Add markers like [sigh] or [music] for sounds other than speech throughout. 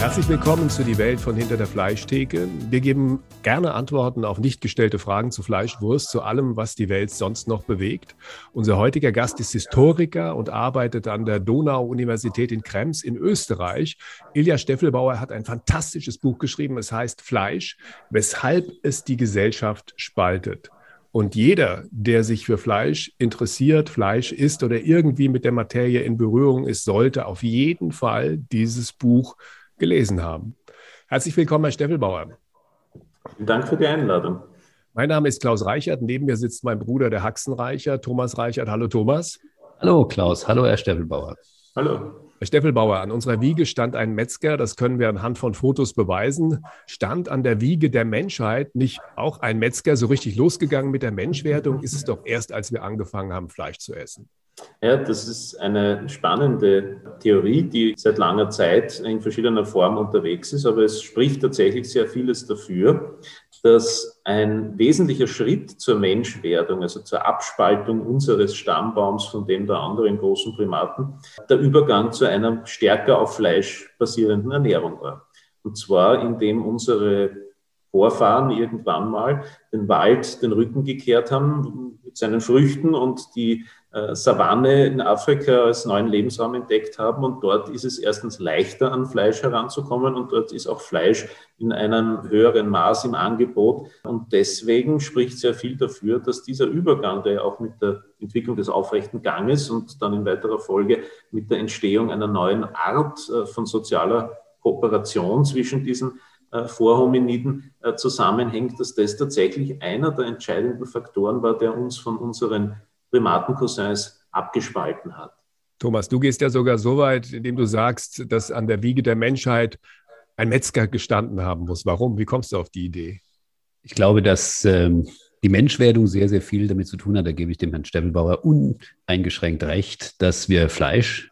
Herzlich willkommen zu Die Welt von hinter der Fleischtheke. Wir geben gerne Antworten auf nicht gestellte Fragen zu Fleisch, Wurst, zu allem, was die Welt sonst noch bewegt. Unser heutiger Gast ist Historiker und arbeitet an der Donau-Universität in Krems in Österreich. Ilja Steffelbauer hat ein fantastisches Buch geschrieben. Es heißt Fleisch, weshalb es die Gesellschaft spaltet. Und jeder, der sich für Fleisch interessiert, Fleisch isst oder irgendwie mit der Materie in Berührung ist, sollte auf jeden Fall dieses Buch gelesen haben. Herzlich willkommen, Herr Steffelbauer. Vielen Dank für die Einladung. Mein Name ist Klaus Reichert. Neben mir sitzt mein Bruder, der Haxen Reichert, Thomas Reichert. Hallo, Thomas. Hallo, Klaus. Hallo, Herr Steffelbauer. Hallo. Herr Steffelbauer, an unserer Wiege stand ein Metzger, das können wir anhand von Fotos beweisen, stand an der Wiege der Menschheit nicht auch ein Metzger so richtig losgegangen mit der Menschwerdung? Ist es doch erst, als wir angefangen haben, Fleisch zu essen. Ja, das ist eine spannende Theorie, die seit langer Zeit in verschiedener Form unterwegs ist, aber es spricht tatsächlich sehr vieles dafür, dass ein wesentlicher Schritt zur Menschwerdung, also zur Abspaltung unseres Stammbaums von dem der anderen großen Primaten, der Übergang zu einer stärker auf Fleisch basierenden Ernährung war. Und zwar, indem unsere Vorfahren irgendwann mal den Wald den Rücken gekehrt haben mit seinen Früchten und die äh, Savanne in Afrika als neuen Lebensraum entdeckt haben. Und dort ist es erstens leichter, an Fleisch heranzukommen und dort ist auch Fleisch in einem höheren Maß im Angebot. Und deswegen spricht sehr viel dafür, dass dieser Übergang, der auch mit der Entwicklung des aufrechten Ganges und dann in weiterer Folge mit der Entstehung einer neuen Art äh, von sozialer Kooperation zwischen diesen Vorhominiden zusammenhängt, dass das tatsächlich einer der entscheidenden Faktoren war, der uns von unseren Primatencousins abgespalten hat. Thomas, du gehst ja sogar so weit, indem du sagst, dass an der Wiege der Menschheit ein Metzger gestanden haben muss. Warum? Wie kommst du auf die Idee? Ich glaube, dass ähm, die Menschwerdung sehr, sehr viel damit zu tun hat. Da gebe ich dem Herrn Steffelbauer uneingeschränkt recht, dass wir Fleisch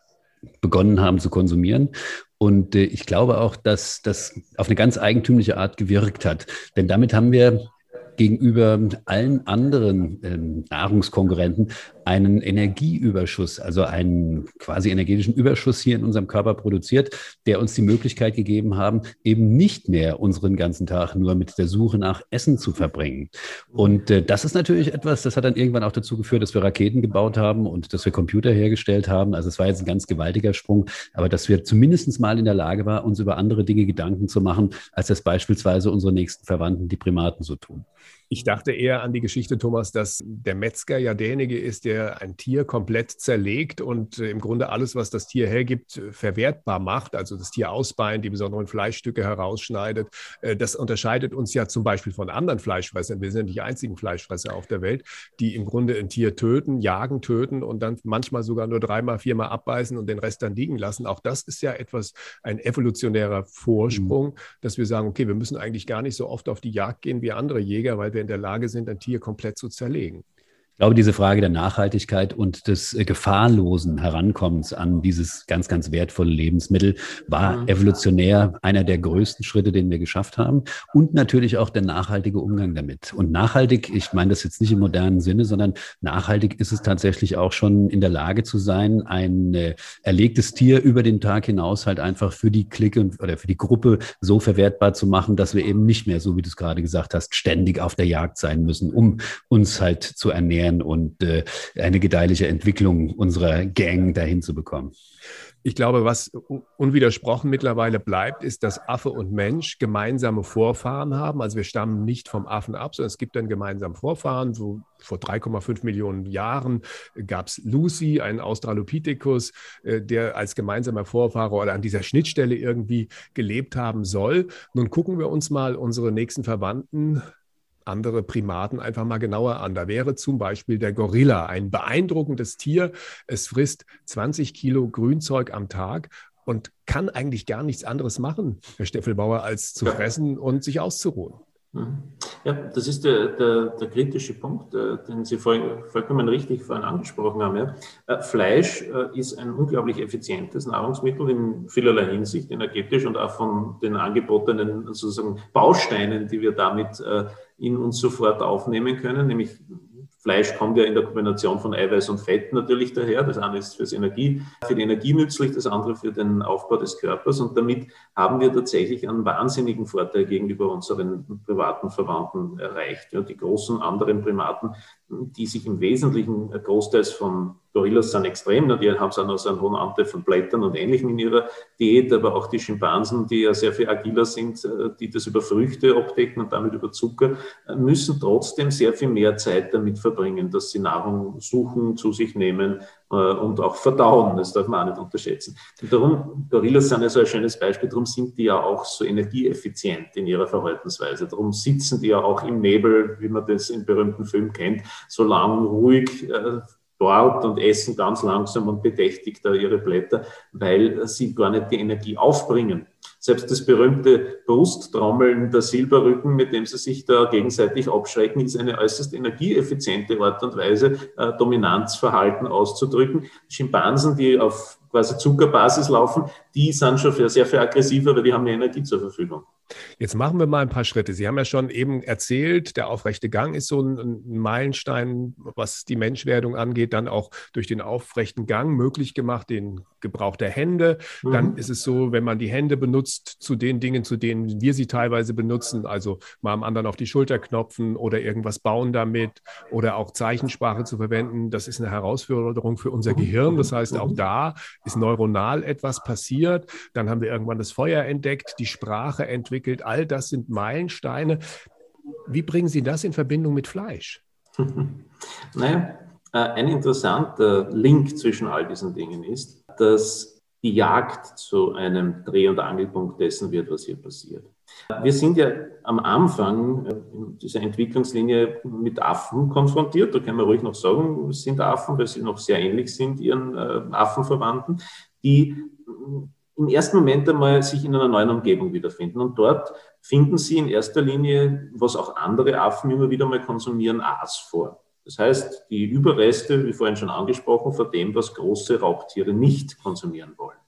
begonnen haben zu konsumieren. Und äh, ich glaube auch, dass das auf eine ganz eigentümliche Art gewirkt hat. Denn damit haben wir gegenüber allen anderen ähm, Nahrungskonkurrenten einen Energieüberschuss, also einen quasi energetischen Überschuss hier in unserem Körper produziert, der uns die Möglichkeit gegeben haben, eben nicht mehr unseren ganzen Tag nur mit der Suche nach Essen zu verbringen. Und äh, das ist natürlich etwas, das hat dann irgendwann auch dazu geführt, dass wir Raketen gebaut haben und dass wir Computer hergestellt haben. Also es war jetzt ein ganz gewaltiger Sprung, aber dass wir zumindest mal in der Lage waren, uns über andere Dinge Gedanken zu machen, als das beispielsweise unsere nächsten Verwandten, die Primaten, so tun. Ich dachte eher an die Geschichte, Thomas, dass der Metzger ja derjenige ist, der ein Tier komplett zerlegt und äh, im Grunde alles, was das Tier hergibt, äh, verwertbar macht. Also das Tier ausbeint, die besonderen Fleischstücke herausschneidet. Äh, das unterscheidet uns ja zum Beispiel von anderen Fleischfressern. Wir sind nicht die einzigen Fleischfresser auf der Welt, die im Grunde ein Tier töten, jagen, töten und dann manchmal sogar nur dreimal, viermal abbeißen und den Rest dann liegen lassen. Auch das ist ja etwas, ein evolutionärer Vorsprung, mhm. dass wir sagen, okay, wir müssen eigentlich gar nicht so oft auf die Jagd gehen wie andere Jäger, weil wir wir in der Lage sind, ein Tier komplett zu zerlegen. Ich glaube, diese Frage der Nachhaltigkeit und des äh, gefahrlosen Herankommens an dieses ganz, ganz wertvolle Lebensmittel war mhm. evolutionär einer der größten Schritte, den wir geschafft haben. Und natürlich auch der nachhaltige Umgang damit. Und nachhaltig, ich meine das jetzt nicht im modernen Sinne, sondern nachhaltig ist es tatsächlich auch schon in der Lage zu sein, ein äh, erlegtes Tier über den Tag hinaus halt einfach für die Clique oder für die Gruppe so verwertbar zu machen, dass wir eben nicht mehr, so wie du es gerade gesagt hast, ständig auf der Jagd sein müssen, um uns halt zu ernähren ernähren und äh, eine gedeihliche Entwicklung unserer Gang dahin zu bekommen. Ich glaube, was unwidersprochen mittlerweile bleibt, ist, dass Affe und Mensch gemeinsame Vorfahren haben. Also wir stammen nicht vom Affen ab, sondern es gibt einen gemeinsamen Vorfahren. So vor 3,5 Millionen Jahren gab es Lucy, einen Australopithecus, äh, der als gemeinsamer Vorfahre oder an dieser Schnittstelle irgendwie gelebt haben soll. Nun gucken wir uns mal unsere nächsten Verwandten andere Primaten einfach mal genauer an. Da wäre zum Beispiel der Gorilla ein beeindruckendes Tier. Es frisst 20 Kilo Grünzeug am Tag und kann eigentlich gar nichts anderes machen, Herr Steffelbauer, als zu fressen und sich auszuruhen. Mhm. Ja, das ist der, der, der kritische Punkt, äh, den Sie vorhin, vollkommen richtig vorhin angesprochen haben. Ja. Äh, Fleisch äh, ist ein unglaublich effizientes Nahrungsmittel in vielerlei Hinsicht, energetisch und auch von den angebotenen sozusagen Bausteinen, die wir damit in uns sofort aufnehmen können, nämlich Fleisch kommt ja in der Kombination von Eiweiß und Fett natürlich daher. Das eine ist fürs Energie, für die Energie nützlich, das andere für den Aufbau des Körpers. Und damit haben wir tatsächlich einen wahnsinnigen Vorteil gegenüber unseren privaten Verwandten erreicht. Ja, die großen anderen Primaten, die sich im Wesentlichen großteils von Gorillas sind extrem, die haben so einen hohen Anteil von Blättern und Ähnlichem in ihrer Diät, aber auch die Schimpansen, die ja sehr viel agiler sind, äh, die das über Früchte abdecken und damit über Zucker, äh, müssen trotzdem sehr viel mehr Zeit damit verbringen, dass sie Nahrung suchen, zu sich nehmen äh, und auch verdauen. Das darf man auch nicht unterschätzen. Und darum, Gorillas sind ja so ein schönes Beispiel, darum sind die ja auch so energieeffizient in ihrer Verhaltensweise. Darum sitzen die ja auch im Nebel, wie man das im berühmten Film kennt, so lang ruhig dort und essen ganz langsam und bedächtig da ihre Blätter, weil sie gar nicht die Energie aufbringen. Selbst das berühmte Brusttrommeln der Silberrücken, mit dem sie sich da gegenseitig abschrecken, ist eine äußerst energieeffiziente Art und Weise, äh, Dominanzverhalten auszudrücken. Schimpansen, die auf quasi Zuckerbasis laufen, die sind schon sehr viel aggressiver, weil die haben mehr Energie zur Verfügung. Jetzt machen wir mal ein paar Schritte. Sie haben ja schon eben erzählt, der aufrechte Gang ist so ein, Meilenstein, was die Menschwerdung angeht, dann auch durch den aufrechten Gang möglich gemacht, den Gebrauch der Hände. Mhm. Dann ist es so, wenn man die Hände benutzt zu den Dingen, zu denen wir sie teilweise benutzen, also mal am anderen auf die Schulter knopfen oder irgendwas bauen damit oder auch Zeichensprache zu verwenden, das ist eine Herausforderung für unser Gehirn. Das heißt, auch da ist neuronal etwas passiert. Dann haben wir irgendwann das Feuer entdeckt, die Sprache entwickelt. All das sind Meilensteine. Wie bringen Sie das in Verbindung mit Fleisch? [laughs] Naja, äh, ein interessanter Link zwischen all diesen Dingen ist, dass die Jagd zu einem Dreh- und Angelpunkt dessen wird, was hier passiert. Wir sind ja am Anfang äh, dieser Entwicklungslinie mit Affen konfrontiert. Da kann man ruhig noch sagen, sind Affen, weil sie noch sehr ähnlich sind ihren äh, Affenverwandten, die im ersten Moment einmal sich in einer neuen Umgebung wiederfinden. Und dort finden sie in erster Linie, was auch andere Affen immer wieder mal konsumieren, Aas vor. Das heißt, die Überreste, wie vorhin schon angesprochen, von dem, was große Raubtiere nicht konsumieren wollen.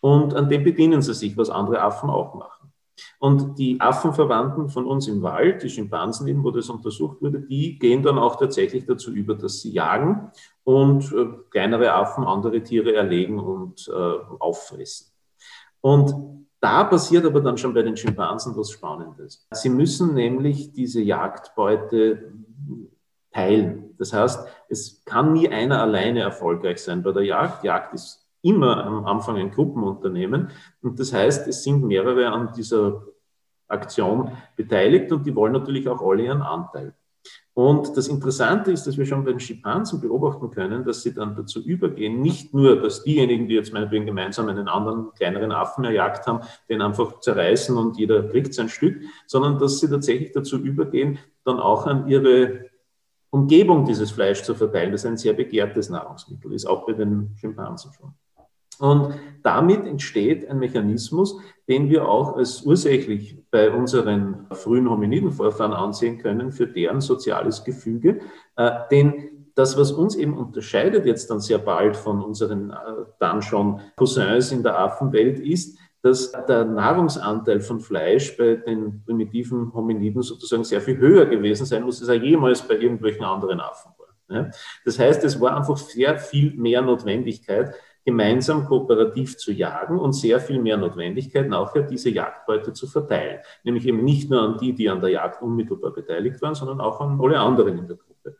Und an dem bedienen sie sich, was andere Affen auch machen. Und die Affenverwandten von uns im Wald, die Schimpansen eben, wo das untersucht wurde, die gehen dann auch tatsächlich dazu über, dass sie jagen und äh, kleinere Affen andere Tiere erlegen und äh, auffressen. Und da passiert aber dann schon bei den Schimpansen was Spannendes. Sie müssen nämlich diese Jagdbeute teilen. Das heißt, es kann nie einer alleine erfolgreich sein bei der Jagd. Jagd ist immer am Anfang ein Gruppenunternehmen. Und das heißt, es sind mehrere an dieser Aktion beteiligt und die wollen natürlich auch alle ihren Anteil. Und das Interessante ist, dass wir schon bei den Schimpansen beobachten können, dass sie dann dazu übergehen, nicht nur, dass diejenigen, die jetzt meinetwegen gemeinsam einen anderen kleineren Affen erjagt haben, den einfach zerreißen und jeder kriegt sein Stück, sondern dass sie tatsächlich dazu übergehen, dann auch an ihre Umgebung dieses Fleisch zu verteilen. Das ein sehr begehrtes Nahrungsmittel, ist auch bei den Schimpansen schon. Und damit entsteht ein Mechanismus, den wir auch als ursächlich bei unseren frühen Hominidenvorfahren ansehen können für deren soziales Gefüge. Äh, denn das, was uns eben unterscheidet jetzt dann sehr bald von unseren äh, dann schon Cousins in der Affenwelt, ist, dass der Nahrungsanteil von Fleisch bei den primitiven Hominiden sozusagen sehr viel höher gewesen sein muss, als er jemals bei irgendwelchen anderen Affen war. Das heißt, es war einfach sehr viel mehr Notwendigkeit, gemeinsam kooperativ zu jagen und sehr viel mehr Notwendigkeit nachher diese Jagdbeute zu verteilen. Nämlich eben nicht nur an die, die an der Jagd unmittelbar beteiligt waren, sondern auch an alle anderen in der Gruppe.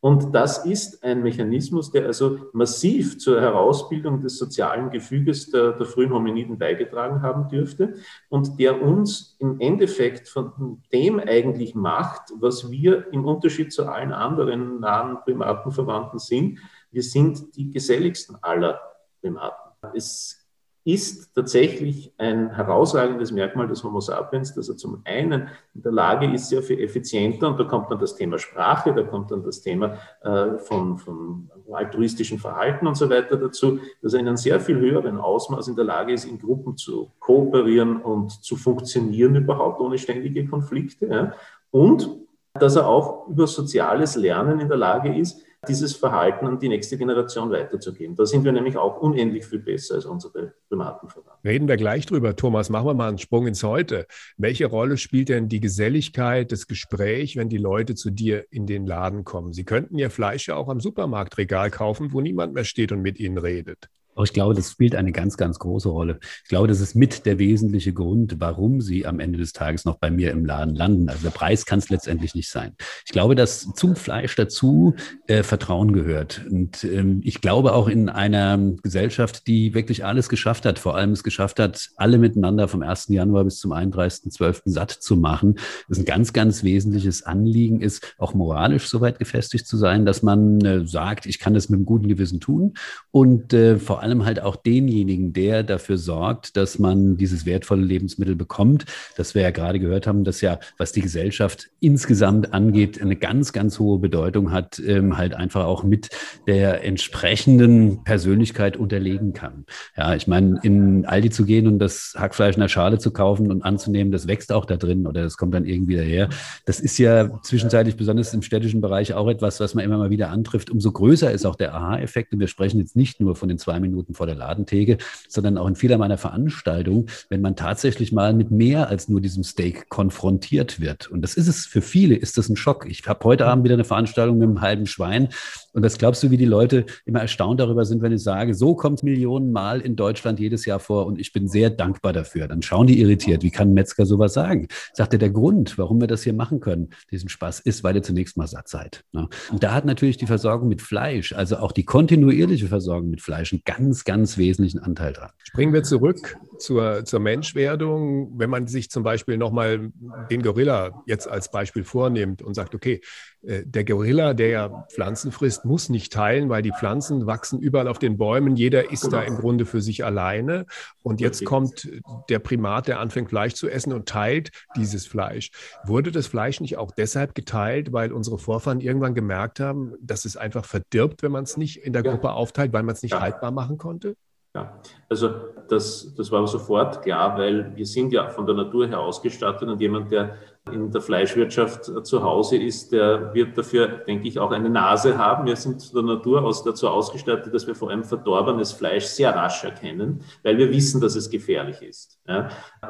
Und das ist ein Mechanismus, der also massiv zur Herausbildung des sozialen Gefüges der, der, frühen Hominiden beigetragen haben dürfte und der uns im Endeffekt von dem eigentlich macht, was wir im Unterschied zu allen anderen nahen Primatenverwandten sind. Wir sind die geselligsten aller Primaten. Es ist tatsächlich ein herausragendes Merkmal des Homo sapiens, dass er zum einen in der Lage ist, sehr viel effizienter, und da kommt dann das Thema Sprache, da kommt dann das Thema äh, von, von altruistischen Verhalten und so weiter dazu, dass er in einem sehr viel höheren Ausmaß in der Lage ist, in Gruppen zu kooperieren und zu funktionieren überhaupt ohne ständige Konflikte. Ja. Und dass er auch über soziales Lernen in der Lage ist, dieses Verhalten an die nächste Generation weiterzugeben. Da sind wir nämlich auch unendlich viel besser als unsere Primatenverwandten. Reden wir gleich drüber, Thomas. Machen wir mal einen Sprung ins Heute. Welche Rolle spielt denn die Geselligkeit, das Gespräch, wenn die Leute zu dir in den Laden kommen? Sie könnten ihr Fleisch ja auch am Supermarktregal kaufen, wo niemand mehr steht und mit ihnen redet. Aber ich glaube, das spielt eine ganz, ganz große Rolle. Ich glaube, das ist mit der wesentliche Grund, warum sie am Ende des Tages noch bei mir im Laden landen. Also der Preis kann es letztendlich nicht sein. Ich glaube, dass zum Fleisch dazu äh, Vertrauen gehört. Und ähm, ich glaube auch in einer Gesellschaft, die wirklich alles geschafft hat, vor allem es geschafft hat, alle miteinander vom 1. Januar bis zum 31.12. satt zu machen, dass ein ganz, ganz wesentliches Anliegen ist, auch moralisch so weit gefestigt zu sein, dass man äh, sagt, ich kann das mit einem guten Gewissen tun und äh, vor allem allem halt auch denjenigen, der dafür sorgt, dass man dieses wertvolle Lebensmittel bekommt. Dass wir ja gerade gehört haben, dass ja, was die Gesellschaft insgesamt angeht, eine ganz, ganz hohe Bedeutung hat, ähm, halt einfach auch mit der entsprechenden Persönlichkeit unterlegen kann. Ja, ich meine, in Aldi zu gehen und das Hackfleisch in der Schale zu kaufen und anzunehmen, das wächst auch da drin oder das kommt dann irgendwie daher. Das ist ja zwischenzeitlich besonders im städtischen Bereich auch etwas, was man immer mal wieder antrifft. Umso größer ist auch der Aha-Effekt. Und wir sprechen jetzt nicht nur von den zwei Minuten Minuten vor der Ladentheke, sondern auch in vieler meiner Veranstaltungen, wenn man tatsächlich mal mit mehr als nur diesem Steak konfrontiert wird. Und das ist es für viele, ist das ein Schock. Ich habe heute Abend wieder eine Veranstaltung mit einem halben Schwein. Und was glaubst du, wie die Leute immer erstaunt darüber sind, wenn ich sage, so kommt Millionen Mal in Deutschland jedes Jahr vor und ich bin sehr dankbar dafür. Dann schauen die irritiert. Wie kann ein Metzger sowas sagen? Sagt er, der Grund, warum wir das hier machen können, diesen Spaß, ist, weil ihr zunächst mal satt seid. Ne? Und da hat natürlich die Versorgung mit Fleisch, also auch die kontinuierliche Versorgung mit Fleisch, einen ganz, ganz wesentlichen Anteil dran. Springen wir zurück zur, zur Menschwerdung. Wenn man sich zum Beispiel nochmal den Gorilla jetzt als Beispiel vornimmt und sagt, okay, äh, der Gorilla, der ja Pflanzen frisst, muss nicht teilen, weil die Pflanzen wachsen überall auf den Bäumen. Jeder ist da im Grunde für sich alleine. Und jetzt kommt der Primat, der anfängt Fleisch zu essen und teilt dieses Fleisch. Wurde das Fleisch nicht auch deshalb geteilt, weil unsere Vorfahren irgendwann gemerkt haben, dass es einfach verdirbt, wenn man es nicht in der Gruppe aufteilt, weil man es nicht ja. haltbar machen konnte? Ja, also das, das war sofort klar, weil wir sind ja von der Natur her ausgestattet und jemand, der in der Fleischwirtschaft zu Hause ist, der wird dafür, denke ich, auch eine Nase haben. Wir sind der Natur aus dazu ausgestattet, dass wir vor allem verdorbenes Fleisch sehr rasch erkennen, weil wir wissen, dass es gefährlich ist.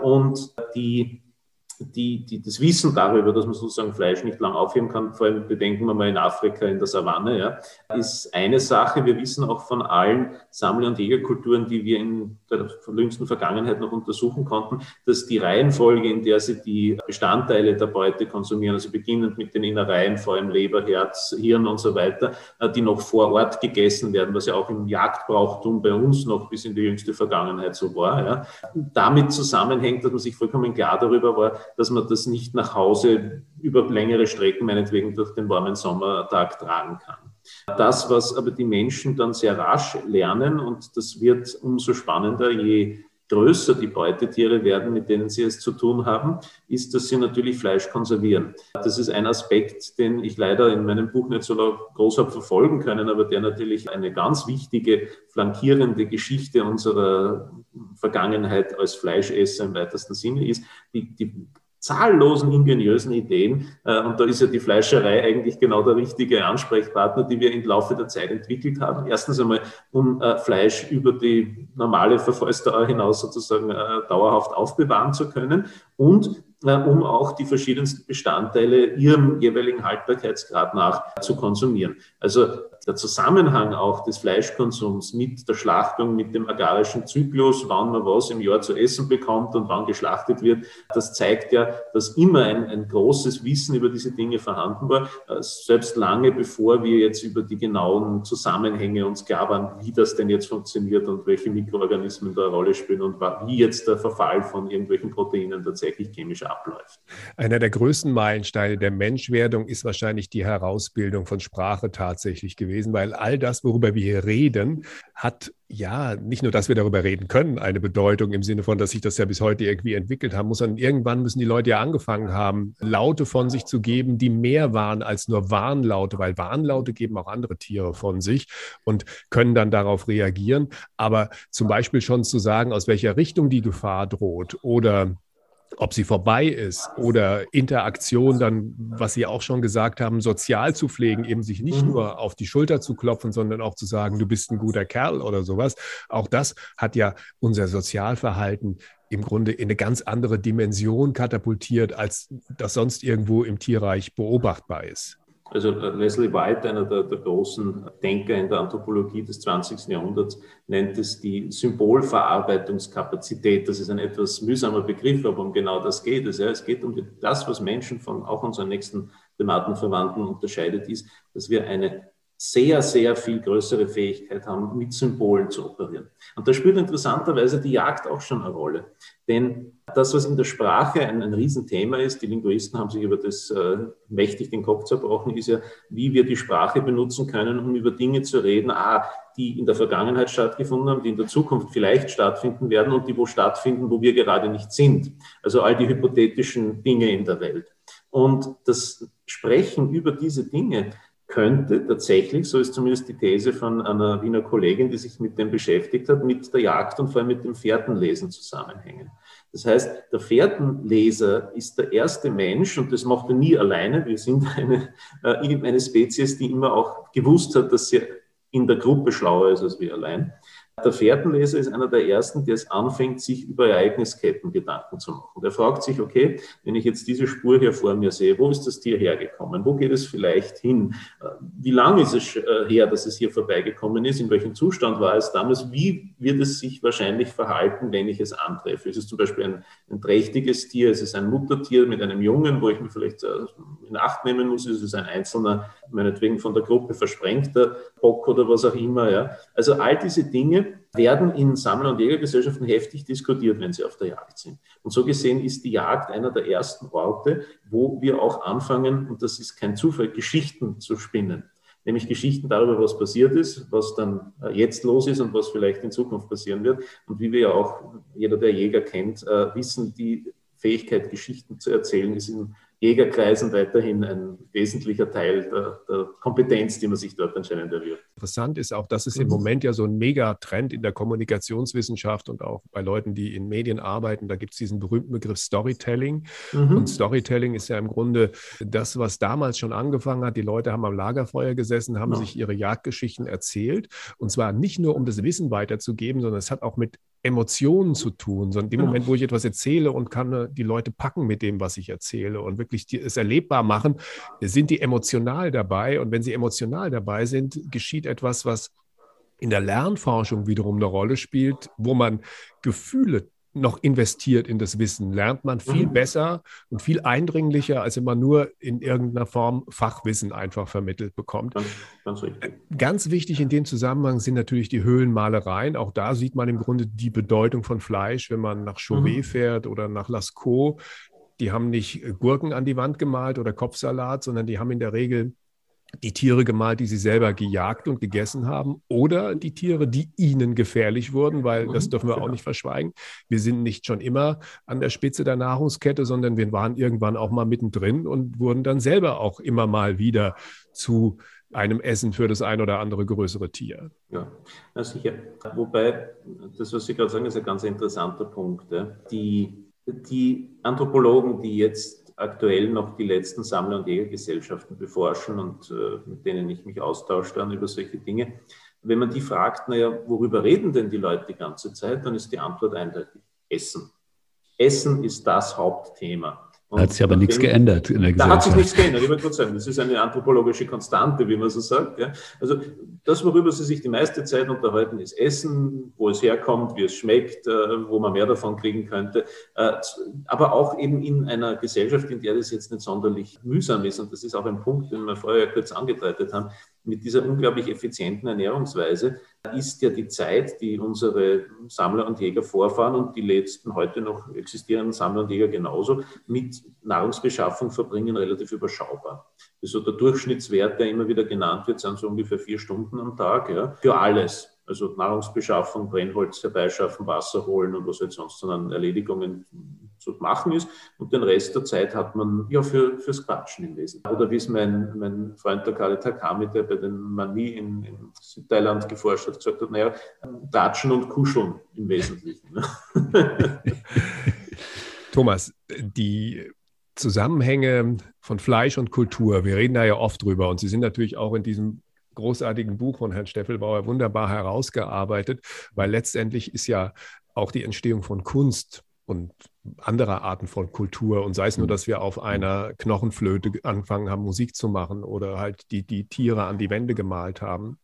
Und die die, die, das Wissen darüber, dass man sozusagen Fleisch nicht lang aufheben kann, vor allem bedenken wir mal in Afrika, in der Savanne, ja, ist eine Sache. Wir wissen auch von allen Sammler- und Jägerkulturen, die wir in der jüngsten Vergangenheit noch untersuchen konnten, dass die Reihenfolge, in der sie die Bestandteile der Beute konsumieren, also beginnend mit den Innereien, vor allem Leber, Herz, Hirn und so weiter, äh, die noch vor Ort gegessen werden, was ja auch im Jagdbrauchtum bei uns noch bis in die jüngste Vergangenheit so war, ja, damit zusammenhängt, dass man sich vollkommen klar darüber war, dass man das nicht nach Hause über längere Strecken, meinetwegen durch den warmen Sommertag tragen kann. Das, was aber die Menschen dann sehr rasch lernen, und das wird umso spannender, je größer die Beutetiere werden, mit denen sie es zu tun haben, ist, dass sie natürlich Fleisch konservieren. Das ist ein Aspekt, den ich leider in meinem Buch nicht so groß habe verfolgen können, aber der natürlich eine ganz wichtige flankierende Geschichte unserer Vergangenheit als Fleischesser im weitesten Sinne ist. Die, die zahllosen ingeniösen Ideen. Äh, und da ist ja die Fleischerei eigentlich genau der richtige Ansprechpartner, die wir im Laufe der Zeit entwickelt haben. Erstens einmal, um äh, Fleisch über die normale Verfallsdauer hinaus sozusagen äh, dauerhaft aufbewahren zu können und um auch die verschiedensten Bestandteile ihrem jeweiligen Haltbarkeitsgrad nach zu konsumieren. Also der Zusammenhang auch des Fleischkonsums mit der Schlachtung, mit dem agarischen Zyklus, wann man was im Jahr zu essen bekommt und wann geschlachtet wird, das zeigt ja, dass immer ein, ein großes Wissen über diese Dinge vorhanden war, äh, selbst lange bevor wir jetzt über die genauen Zusammenhänge uns klar waren, wie das denn jetzt funktioniert und welche Mikroorganismen da eine Rolle spielen und wie jetzt der Verfall von irgendwelchen Proteinen tatsächlich chemisch abläuft. Einer der größten Meilensteine der Menschwerdung ist wahrscheinlich die Herausbildung von Sprache tatsächlich gewesen gewesen, weil all das, worüber wir hier reden, hat ja nicht nur, dass wir darüber reden können, eine Bedeutung im Sinne von, dass sich das ja bis heute irgendwie entwickelt haben muss, sondern irgendwann müssen die Leute ja angefangen haben, Laute von sich zu geben, die mehr waren als nur Warnlaute, weil Warnlaute geben auch andere Tiere von sich und können dann darauf reagieren. Aber zum Beispiel schon zu sagen, aus welcher Richtung die Gefahr droht oder ob sie vorbei ist oder Interaktion dann, was Sie auch schon gesagt haben, sozial zu pflegen, eben sich nicht mhm. nur auf die Schulter zu klopfen, sondern auch zu sagen, du bist ein guter Kerl oder sowas. Auch das hat ja unser Sozialverhalten im Grunde in eine ganz andere Dimension katapultiert, als das sonst irgendwo im Tierreich beobachtbar ist. Also Leslie White, einer der, der, großen Denker in der Anthropologie des 20. Jahrhunderts, nennt es die Symbolverarbeitungskapazität. Das ist ein etwas mühsamer Begriff, aber um genau das geht es. Ja. Es geht um das, was Menschen von auch unseren nächsten Primatenverwandten unterscheidet, ist, dass wir eine sehr, sehr viel größere Fähigkeit haben, mit Symbolen zu operieren. Und da spielt interessanterweise die Jagd auch schon eine Rolle. Denn das, was in der Sprache ein, ein Riesenthema ist, die Linguisten haben sich über das äh, mächtig den Kopf zerbrochen, ist ja, wie wir die Sprache benutzen können, um über Dinge zu reden, ah, die in der Vergangenheit stattgefunden haben, die in der Zukunft vielleicht stattfinden werden und die wo stattfinden, wo wir gerade nicht sind. Also all die hypothetischen Dinge in der Welt. Und das Sprechen über diese Dinge könnte tatsächlich, so ist zumindest die These von einer Wiener Kollegin, die sich mit dem beschäftigt hat, mit der Jagd und vor allem mit dem Fährtenlesen zusammenhängen. Das heißt, der Fährtenleser ist der erste Mensch und das macht er nie alleine. Wir sind eine, äh, eine Spezies, die immer auch gewusst hat, dass sie in der Gruppe schlauer ist als wir allein. Der Fährtenleser ist einer der ersten, der es anfängt, sich über Ereignisketten Gedanken zu machen. Der fragt sich, okay, wenn ich jetzt diese Spur hier vor mir sehe, wo ist das Tier hergekommen? Wo geht es vielleicht hin? Wie lange ist es äh, her, dass es hier vorbeigekommen ist? In welchem Zustand war es damals? Wie wird es sich wahrscheinlich verhalten, wenn ich es antreffe? Ist es zum Beispiel ein, ein trächtiges Tier? Ist es ein Muttertier mit einem Jungen, wo ich mir vielleicht äh, in Acht nehmen muss? Ist es ein einzelner, meinetwegen von der Gruppe versprengter Bock oder was auch immer? Ja? Also all diese Dinge, werden in Sammler- und Jägergesellschaften heftig diskutiert, wenn sie auf der Jagd sind. Und so gesehen ist die Jagd einer der ersten Orte, wo wir auch anfangen, und das ist kein Zufall, Geschichten zu spinnen. Nämlich Geschichten darüber, was passiert ist, was dann äh, jetzt los ist und was vielleicht in Zukunft passieren wird. Und wie wir ja auch, jeder, der Jäger kennt, äh, wissen, die Fähigkeit, Geschichten zu erzählen, ist in Jägerkreisen weiterhin ein wesentlicher Teil der, der, Kompetenz, die man sich dort anscheinend erwirbt. Interessant ist auch, dass es im mhm. Moment ja so ein Megatrend in der Kommunikationswissenschaft und auch bei Leuten, die in Medien arbeiten, da gibt es diesen berühmten Begriff Storytelling. Mhm. Und Storytelling ist ja im Grunde das, was damals schon angefangen hat. Die Leute haben am Lagerfeuer gesessen, haben ja. sich ihre Jagdgeschichten erzählt. Und zwar nicht nur, um das Wissen weiterzugeben, sondern es hat auch mit Emotionen zu tun, sondern in dem genau. Moment, wo ich etwas erzähle und kann äh, die Leute packen mit dem, was ich erzähle und wirklich es erlebbar machen, sind die emotional dabei. Und wenn sie emotional dabei sind, geschieht etwas, was in der Lernforschung wiederum eine Rolle spielt, wo man Gefühle noch investiert in das Wissen, lernt man viel mhm. besser und viel eindringlicher, als wenn man nur in irgendeiner Form Fachwissen einfach vermittelt bekommt. Ganz, ganz, ganz, wichtig in dem Zusammenhang sind natürlich die Höhlenmalereien. Auch da sieht man im Grunde die Bedeutung von Fleisch, wenn man nach Chauvet mhm. fährt oder nach Lascaux. Die haben nicht Gurken an die Wand gemalt oder Kopfsalat, sondern die haben in der Regel die Tiere gemalt, die sie selber gejagt und gegessen haben, oder die Tiere, die ihnen gefährlich wurden, weil das mhm, dürfen wir auch nicht verschweigen. Wir sind nicht schon immer an der Spitze der Nahrungskette, sondern wir waren irgendwann auch mal mittendrin und wurden dann selber auch immer mal wieder zu einem Essen für das ein oder andere größere Tier. Ja, na sicher. Wobei, das, was Sie gerade sagen, ist ein ganz interessanter Punkt. Ja. Die, die Anthropologen, die jetzt aktuell noch die letzten Sammler- und Jägergesellschaften beforschen und äh, mit denen ich mich austausche dann über solche Dinge. Wenn man die fragt, naja, worüber reden denn die Leute die ganze Zeit, dann ist die Antwort eindeutig Essen. Essen ist das Hauptthema. Und hat sich aber nichts geändert in der Gesellschaft. Da hat sich nichts geändert, ich würde kurz sagen. Das ist eine anthropologische Konstante, wie man so sagt. Ja. Also das, worüber Sie sich die meiste Zeit unterhalten, ist Essen, wo es herkommt, wie es schmeckt, äh, wo man mehr davon kriegen könnte. Äh, aber auch eben in einer Gesellschaft, in der das jetzt nicht sonderlich mühsam ist. Und das ist auch ein Punkt, den wir vorher kurz angedeutet haben mit dieser unglaublich effizienten Ernährungsweise ist ja die Zeit, die unsere Sammler und Jäger vorfahren und die letzten heute noch existierenden Sammler und Jäger genauso mit Nahrungsbeschaffung verbringen, relativ überschaubar. Also der Durchschnittswert, der immer wieder genannt wird, sind so ungefähr vier Stunden am Tag ja, für alles. Also Nahrungsbeschaffung, Brennholz herbeischaffen, Wasser holen und was jetzt sonst an Erledigungen zu machen ist. Und den Rest der Zeit hat man ja für, fürs Quatschen im Wesentlichen. Oder wie es mein, mein Freund der Kale Takami, der bei den Mani in, in Südthailand geforscht hat, gesagt hat, naja, Tratschen und Kuscheln im Wesentlichen. Ne? [laughs] Thomas, die Zusammenhänge von Fleisch und Kultur, wir reden da ja oft drüber und Sie sind natürlich auch in diesem großartigen Buch von Herrn Steffelbauer wunderbar herausgearbeitet, weil letztendlich ist ja auch die Entstehung von Kunst und anderer Arten von Kultur und sei es nur, mhm. dass wir auf einer Knochenflöte angefangen haben, Musik zu machen oder halt die, die Tiere an die Wände gemalt haben.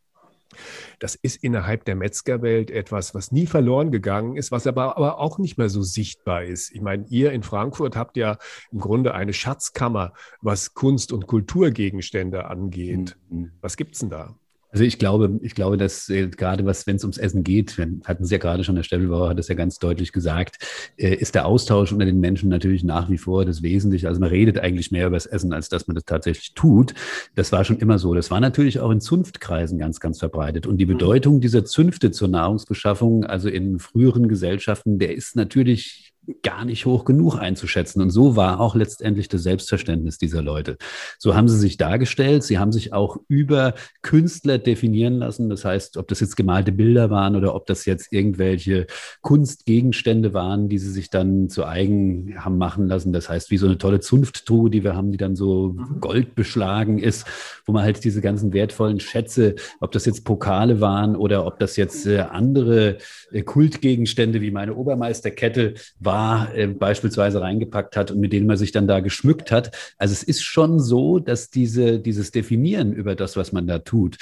Das ist innerhalb der Metzgerwelt etwas, was nie verloren gegangen ist, was aber, aber auch nicht mehr so sichtbar ist. Ich meine, ihr in Frankfurt habt ja im Grunde eine Schatzkammer, was Kunst- und Kulturgegenstände angeht. Mhm. Was gibt es denn da? Also ich glaube, ich glaube, dass äh, gerade was, wenn es ums Essen geht, wir hatten Sie ja gerade schon, der Steffelbauer hat es ja ganz deutlich gesagt, äh, ist der Austausch unter den Menschen natürlich nach wie vor das Wesentliche. Also man redet eigentlich mehr über das Essen, als dass man das tatsächlich tut. Das war schon immer so. Das war natürlich auch in Zunftkreisen ganz, ganz verbreitet. Und die mhm. Bedeutung dieser Zünfte zur Nahrungsbeschaffung, also in früheren Gesellschaften, der ist natürlich gar nicht hoch genug einzuschätzen. Und so war auch letztendlich das Selbstverständnis dieser Leute. So haben sie sich dargestellt. Sie haben sich auch über Künstler definieren lassen. Das heißt, ob das jetzt gemalte Bilder waren oder ob das jetzt irgendwelche Kunstgegenstände waren, die sie sich dann zu eigen haben machen lassen. Das heißt, wie so eine tolle Zunfttruhe, die wir haben, die dann so mhm. goldbeschlagen ist, wo man halt diese ganzen wertvollen Schätze, ob das jetzt Pokale waren oder ob das jetzt äh, andere äh, Kultgegenstände wie meine Obermeisterkette war, Bar äh, beispielsweise reingepackt hat und mit denen man sich dann da geschmückt hat. Also es ist schon so, dass diese, dieses Definieren über das, was man da tut,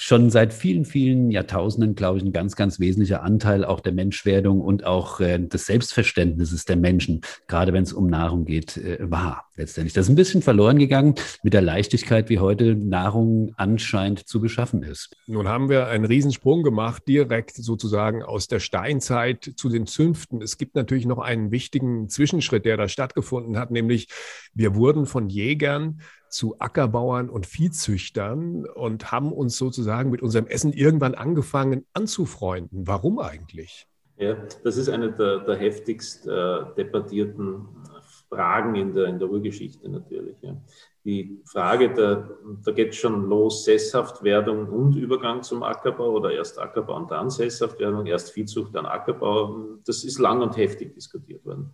schon seit vielen, vielen Jahrtausenden, glaube ich, ein ganz, ganz wesentlicher Anteil auch der Menschwerdung und auch äh, des Selbstverständnisses der Menschen, gerade wenn es um Nahrung geht, äh, war letztendlich. Das ist ein bisschen verloren gegangen mit der Leichtigkeit, wie heute Nahrung anscheinend zu beschaffen ist. Nun haben wir einen Riesensprung gemacht, direkt sozusagen aus der Steinzeit zu den Zünften. Es gibt natürlich noch einen wichtigen Zwischenschritt, der da stattgefunden hat, nämlich wir wurden von Jägern zu Ackerbauern und Viehzüchtern und haben uns sozusagen mit unserem Essen irgendwann angefangen anzufreunden. Warum eigentlich? Ja, das ist eine der, der heftigst äh, debattierten Fragen in der, in der Urgeschichte natürlich. Ja. Die Frage, der, da geht schon los, Sesshaftwerdung und Übergang zum Ackerbau oder erst Ackerbau und dann Sesshaftwerdung, erst Viehzucht, dann Ackerbau, das ist lang und heftig diskutiert worden.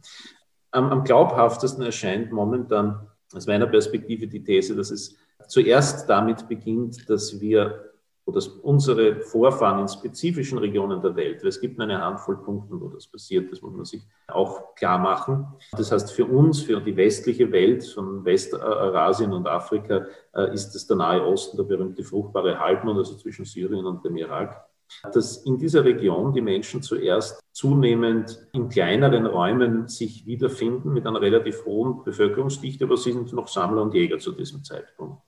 Am, am glaubhaftesten erscheint momentan aus meiner Perspektive die These, dass es zuerst damit beginnt, dass wir wo das unsere Vorfahren in spezifischen Regionen der Welt, es gibt eine Handvoll Punkte, wo das passiert, das muss man sich auch klar machen. Das heißt, für uns, für die westliche Welt von Westarasien und Afrika, äh, ist es der Nahe Osten, der berühmte fruchtbare Halbmond, also zwischen Syrien und dem Irak, dass in dieser Region die Menschen zuerst zunehmend in kleineren Räumen sich wiederfinden mit einer relativ hohen Bevölkerungsdichte, aber sie sind noch Sammler und Jäger zu diesem Zeitpunkt.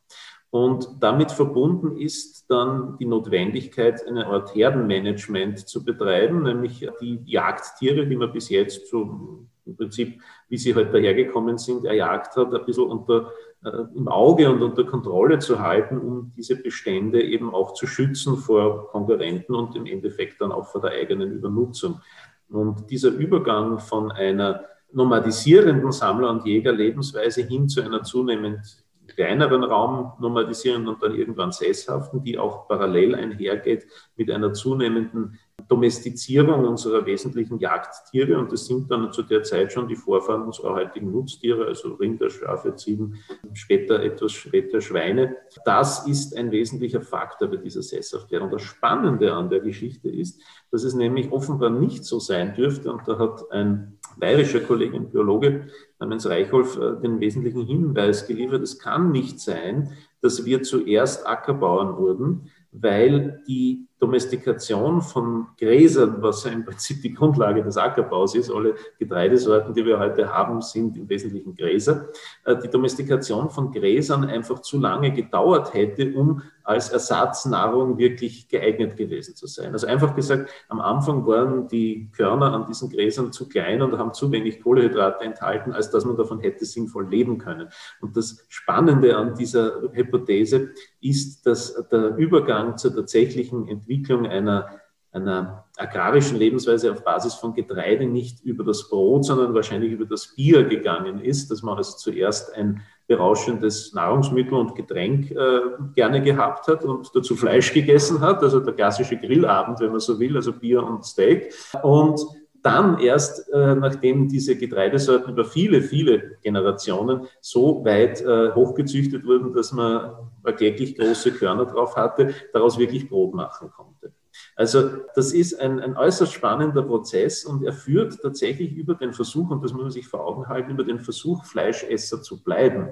Und damit verbunden ist dann die Notwendigkeit, eine Art Herdenmanagement zu betreiben, nämlich die Jagdtiere, die man bis jetzt so im Prinzip, wie sie halt dahergekommen sind, erjagt hat, ein bisschen unter, im Auge und unter Kontrolle zu halten, um diese Bestände eben auch zu schützen vor Konkurrenten und im Endeffekt dann auch vor der eigenen Übernutzung. Und dieser Übergang von einer nomadisierenden Sammler- und Jägerlebensweise hin zu einer zunehmend kleineren Raum normalisieren und dann irgendwann sesshaften, die auch parallel einhergeht mit einer zunehmenden Domestizierung unserer wesentlichen Jagdtiere. Und das sind dann zu der Zeit schon die Vorfahren unserer heutigen Nutztiere, also Rinder, Schafe, Ziegen, später etwas später Schweine. Das ist ein wesentlicher Faktor bei dieser Sesshaftwerdung. Das Spannende an der Geschichte ist, dass es nämlich offenbar nicht so sein dürfte. Und da hat ein bayerischer Kollege, ein Biologe namens Reichholf, äh, den wesentlichen Hinweis geliefert. Es kann nicht sein, dass wir zuerst Ackerbauern wurden, weil die Domestikation von Gräsern, was ja im Prinzip die Grundlage des Ackerbaus ist, alle Getreidesorten, die wir heute haben, sind im Wesentlichen Gräser, äh, die Domestikation von Gräsern einfach zu lange gedauert hätte, um als Ersatznahrung wirklich geeignet gewesen zu sein. Also einfach gesagt, am Anfang waren die Körner an diesen Gräsern zu klein und haben zu wenig Kohlehydrate enthalten, als dass man davon hätte sinnvoll leben können. Und das Spannende an dieser Hypothese ist, dass der Übergang zur tatsächlichen Entwicklung einer einer agrarischen Lebensweise auf Basis von Getreide nicht über das Brot, sondern wahrscheinlich über das Bier gegangen ist, dass man also zuerst ein berauschendes Nahrungsmittel und Getränk äh, gerne gehabt hat und dazu Fleisch gegessen hat, also der klassische Grillabend, wenn man so will, also Bier und Steak. Und dann erst, äh, nachdem diese Getreidesorten über viele, viele Generationen so weit äh, hochgezüchtet wurden, dass man täglich große Körner drauf hatte, daraus wirklich Brot machen konnte. Also das ist ein, ein äußerst spannender Prozess und er führt tatsächlich über den Versuch, und das muss man sich vor Augen halten, über den Versuch, Fleischesser zu bleiben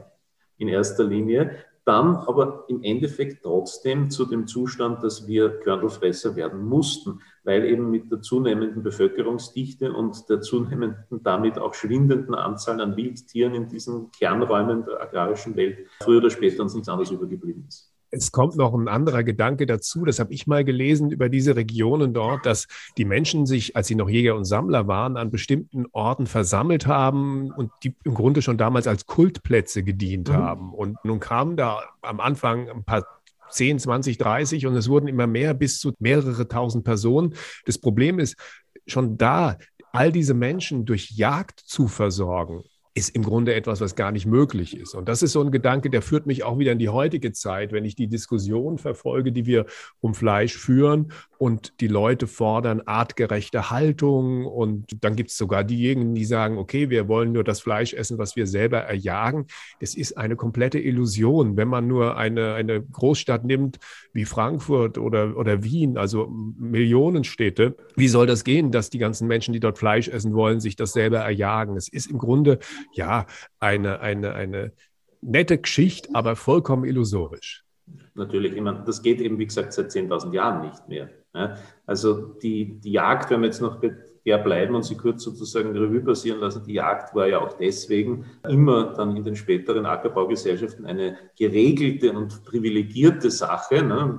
in erster Linie, dann aber im Endeffekt trotzdem zu dem Zustand, dass wir Körnelfresser werden mussten, weil eben mit der zunehmenden Bevölkerungsdichte und der zunehmenden, damit auch schwindenden Anzahl an Wildtieren in diesen Kernräumen der agrarischen Welt früher oder später uns nichts anderes übergeblieben ist. Es kommt noch ein anderer Gedanke dazu, das habe ich mal gelesen über diese Regionen dort, dass die Menschen sich, als sie noch Jäger und Sammler waren, an bestimmten Orten versammelt haben und die im Grunde schon damals als Kultplätze gedient mhm. haben. Und nun kamen da am Anfang ein paar 10, 20, 30 und es wurden immer mehr bis zu mehrere tausend Personen. Das Problem ist, schon da all diese Menschen durch Jagd zu versorgen, ist im Grunde etwas, was gar nicht möglich ist. Und das ist so ein Gedanke, der führt mich auch wieder in die heutige Zeit, wenn ich die Diskussion verfolge, die wir um Fleisch führen und die Leute fordern artgerechte Haltung. Und dann gibt es sogar diejenigen, die sagen, okay, wir wollen nur das Fleisch essen, was wir selber erjagen. Es ist eine komplette Illusion, wenn man nur eine, eine Großstadt nimmt wie Frankfurt oder, oder Wien, also Millionenstädte. Wie soll das gehen, dass die ganzen Menschen, die dort Fleisch essen wollen, sich das selber erjagen? Es ist im Grunde ja, eine, eine, eine nette Geschichte, aber vollkommen illusorisch. Natürlich, ich meine, das geht eben, wie gesagt, seit 10.000 Jahren nicht mehr. Also die, die Jagd, wenn wir jetzt noch bei der bleiben und sie kurz sozusagen Revue passieren lassen, die Jagd war ja auch deswegen immer dann in den späteren Ackerbaugesellschaften eine geregelte und privilegierte Sache. Ne?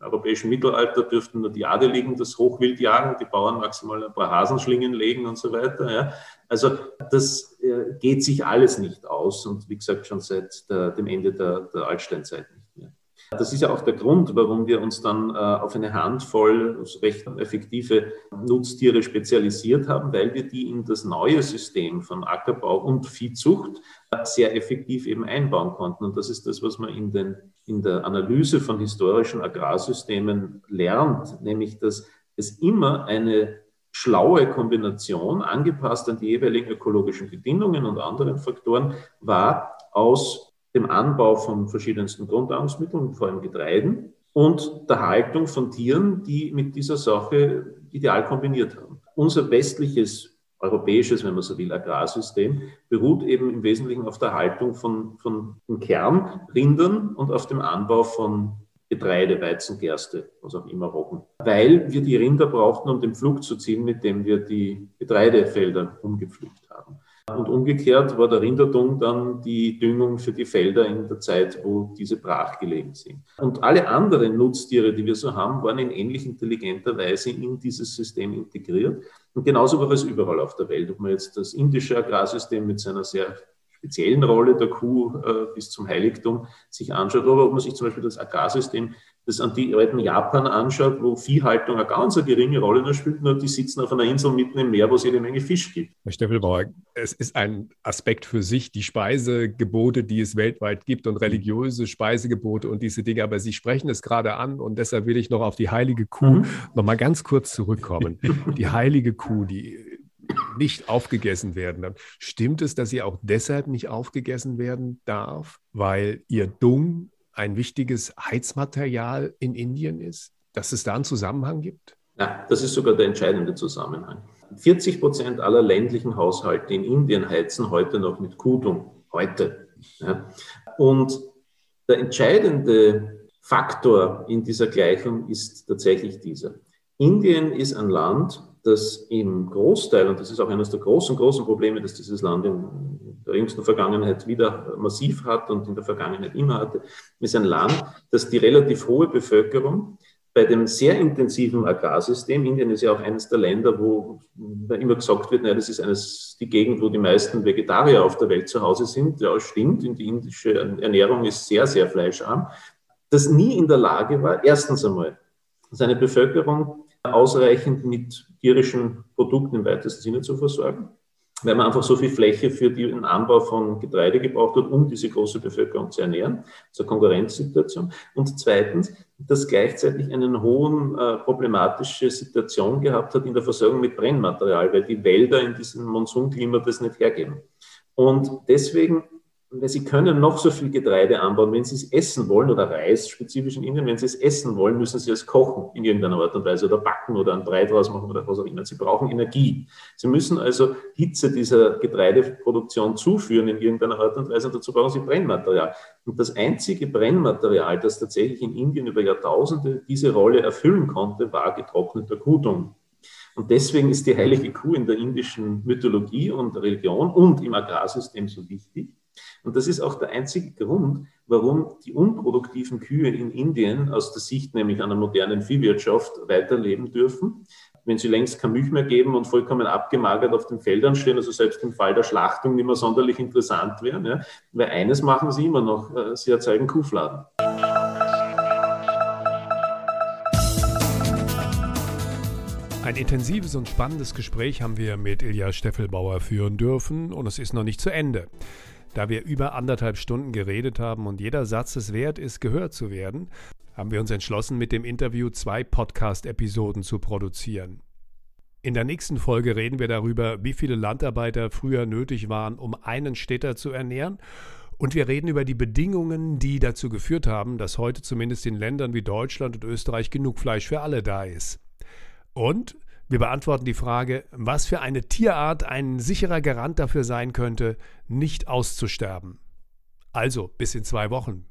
Europäischen Mittelalter dürften nur die Adeligen das Hochwild jagen, die Bauern maximal ein paar Hasenschlingen legen und so weiter. Ja. Also das äh, geht sich alles nicht aus und wie gesagt schon seit der, dem Ende der, der Altsteinzeit nicht mehr. Das ist ja auch der Grund, warum wir uns dann äh, auf eine Handvoll recht effektive Nutztiere spezialisiert haben, weil wir die in das neue System von Ackerbau und Viehzucht sehr effektiv eben einbauen konnten. Und das ist das, was man in, den, in der Analyse von historischen Agrarsystemen lernt, nämlich dass es immer eine schlaue Kombination, angepasst an die jeweiligen ökologischen Bedingungen und anderen Faktoren, war aus dem Anbau von verschiedensten Grundnahrungsmitteln, vor allem Getreiden, und der Haltung von Tieren, die mit dieser Sache ideal kombiniert haben. Unser westliches europäisches, wenn man so will, Agrarsystem, beruht eben im Wesentlichen auf der Haltung von, von Kernrindern und auf dem Anbau von Getreide, Weizen, Gerste, was auch immer Roggen. Weil wir die Rinder brauchten, um den Pflug zu ziehen, mit dem wir die Getreidefelder umgepflügt haben. Und umgekehrt war der Rinderdung dann die Düngung für die Felder in der Zeit, wo diese brach gelegen sind. Und alle anderen Nutztiere, die wir so haben, waren in ähnlich intelligenter Weise in dieses System integriert. Und genauso war es überall auf der Welt. Ob man jetzt das indische Agrarsystem mit seiner sehr speziellen Rolle der Kuh äh, bis zum Heiligtum sich anschaut, oder ob man sich zum Beispiel das Agrarsystem des antiken Japan anschaut, wo Viehhaltung eine ganz eine geringe Rolle nur spielt, nur die sitzen auf einer Insel mitten im Meer, wo es jede Menge Fisch gibt. Herr Steffelbauer, es ist ein Aspekt für sich, die Speisegebote, die es weltweit gibt und religiöse Speisegebote und diese Dinge, aber Sie sprechen es gerade an und deshalb will ich noch auf die heilige Kuh mhm. noch mal ganz kurz zurückkommen. [laughs] die heilige Kuh, die nicht aufgegessen werden darf. Stimmt es, dass sie auch deshalb nicht aufgegessen werden darf, weil ihr Dung ein wichtiges Heizmaterial in Indien ist? Dass es da einen Zusammenhang gibt? Ja, das ist sogar der entscheidende Zusammenhang. 40 Prozent aller ländlichen Haushalte in Indien heizen heute noch mit Kuhdung. Heute. Ja. Und der entscheidende Faktor in dieser Gleichung ist tatsächlich dieser. Indien ist ein Land, das im Großteil, und das ist auch eines der großen, großen Probleme, dass dieses Land in der jüngsten Vergangenheit wieder massiv hat und in der Vergangenheit immer hatte, ist ein Land, das die relativ hohe Bevölkerung bei dem sehr intensiven Agrarsystem, Indien ist ja auch eines der Länder, wo immer gesagt wird, naja, das ist eines, die Gegend, wo die meisten Vegetarier auf der Welt zu Hause sind. Ja, stimmt, die indische Ernährung ist sehr, sehr fleischarm, das nie in der Lage war, erstens einmal seine Bevölkerung ausreichend mit tierischen Produkten im weitesten Sinne zu versorgen. Weil man einfach so viel Fläche für den Anbau von Getreide gebraucht hat, um diese große Bevölkerung zu ernähren, zur Konkurrenzsituation. Und zweitens, dass gleichzeitig eine hohen äh, problematische Situation gehabt hat in der Versorgung mit Brennmaterial, weil die Wälder in diesem Monsunklima das nicht hergeben. Und deswegen weil sie können noch so viel Getreide anbauen, wenn sie es essen wollen, oder Reis spezifisch in Indien, wenn sie es essen wollen, müssen sie es kochen in irgendeiner Art und Weise oder backen oder ein Brei draus machen oder was auch immer. Sie brauchen Energie. Sie müssen also Hitze dieser Getreideproduktion zuführen in irgendeiner Art und Weise und dazu brauchen sie Brennmaterial. Und das einzige Brennmaterial, das tatsächlich in Indien über Jahrtausende diese Rolle erfüllen konnte, war getrockneter Kuhdung. Und deswegen ist die heilige Kuh in der indischen Mythologie und Religion und im Agrarsystem so wichtig und das ist auch der einzige Grund, warum die unproduktiven Kühe in Indien aus der Sicht nämlich einer modernen Viehwirtschaft weiterleben dürfen. Wenn sie längst keine Milch mehr geben und vollkommen abgemagert auf den Feldern stehen, also selbst im Fall der Schlachtung nicht mehr sonderlich interessant wären. Ja. Weil eines machen sie immer noch, äh, sie erzeugen Kuhfladen. Ein intensives und spannendes Gespräch haben wir mit Ilja Steffelbauer führen dürfen und es ist noch nicht zu Ende. Da wir über anderthalb Stunden geredet haben und jeder Satz es wert ist, gehört zu werden, haben wir uns entschlossen, mit dem Interview zwei Podcast-Episoden zu produzieren. In der nächsten Folge reden wir darüber, wie viele Landarbeiter früher nötig waren, um einen Städter zu ernähren. Und wir reden über die Bedingungen, die dazu geführt haben, dass heute zumindest in Ländern wie Deutschland und Österreich genug Fleisch für alle da ist. Und wir beantworten die Frage, was für eine Tierart ein sicherer Garant dafür sein könnte, nicht auszusterben. Also bis in zwei Wochen.